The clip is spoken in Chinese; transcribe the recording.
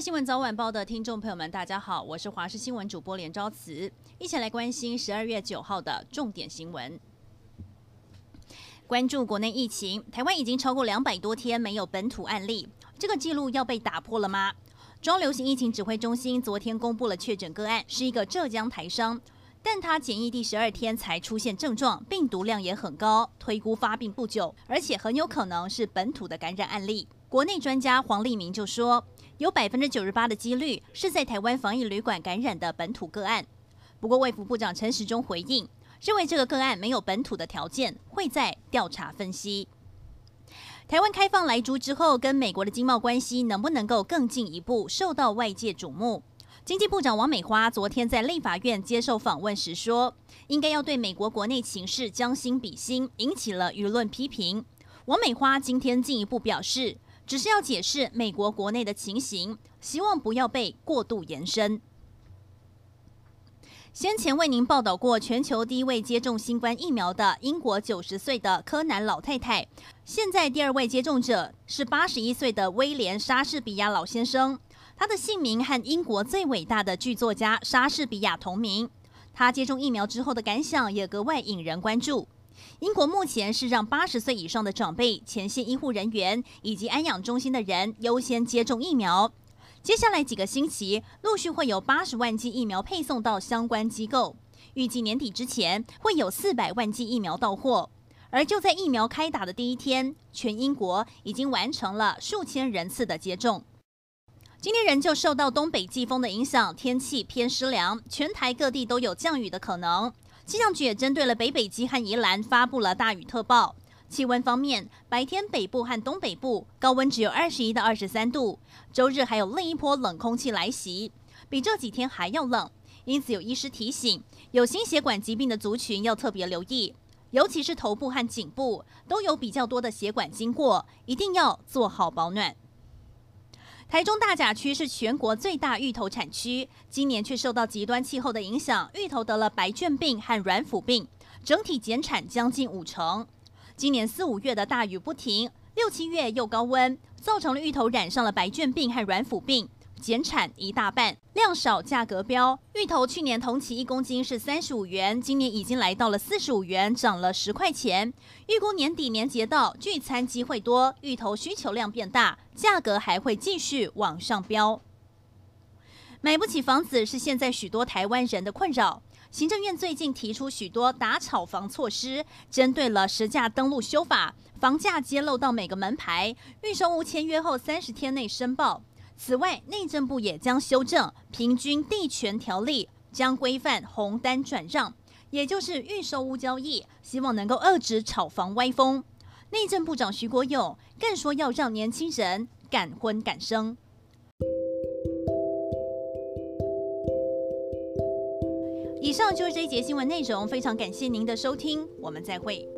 新闻早晚报的听众朋友们，大家好，我是华视新闻主播连昭慈，一起来关心十二月九号的重点新闻。关注国内疫情，台湾已经超过两百多天没有本土案例，这个纪录要被打破了吗？中流行疫情指挥中心昨天公布了确诊个案，是一个浙江台商，但他检疫第十二天才出现症状，病毒量也很高，推估发病不久，而且很有可能是本土的感染案例。国内专家黄立明就说，有百分之九十八的几率是在台湾防疫旅馆感染的本土个案。不过卫福部长陈时中回应，认为这个个案没有本土的条件，会在调查分析。台湾开放莱猪之后，跟美国的经贸关系能不能够更进一步，受到外界瞩目。经济部长王美花昨天在立法院接受访问时说，应该要对美国国内情势将心比心，引起了舆论批评。王美花今天进一步表示，只是要解释美国国内的情形，希望不要被过度延伸。先前为您报道过，全球第一位接种新冠疫苗的英国九十岁的柯南老太太，现在第二位接种者是八十一岁的威廉莎士比亚老先生。他的姓名和英国最伟大的剧作家莎士比亚同名。他接种疫苗之后的感想也格外引人关注。英国目前是让八十岁以上的长辈、前线医护人员以及安养中心的人优先接种疫苗。接下来几个星期，陆续会有八十万剂疫苗配送到相关机构。预计年底之前会有四百万剂疫苗到货。而就在疫苗开打的第一天，全英国已经完成了数千人次的接种。今天仍旧受到东北季风的影响，天气偏湿凉，全台各地都有降雨的可能。气象局也针对了北北基和宜兰发布了大雨特报。气温方面，白天北部和东北部高温只有二十一到二十三度。周日还有另一波冷空气来袭，比这几天还要冷。因此有医师提醒，有心血管疾病的族群要特别留意，尤其是头部和颈部都有比较多的血管经过，一定要做好保暖。台中大甲区是全国最大芋头产区，今年却受到极端气候的影响，芋头得了白卷病和软腐病，整体减产将近五成。今年四五月的大雨不停，六七月又高温，造成了芋头染上了白卷病和软腐病。减产一大半，量少价格飙。芋头去年同期一公斤是三十五元，今年已经来到了四十五元，涨了十块钱。预估年底年节到，聚餐机会多，芋头需求量变大，价格还会继续往上飙。买不起房子是现在许多台湾人的困扰。行政院最近提出许多打炒房措施，针对了实价登录修法，房价揭露到每个门牌，预售屋签约后三十天内申报。此外，内政部也将修正平均地权条例，将规范红单转让，也就是预售屋交易，希望能够遏制炒房歪风。内政部长徐国勇更说，要让年轻人敢婚敢生。以上就是这一节新闻内容，非常感谢您的收听，我们再会。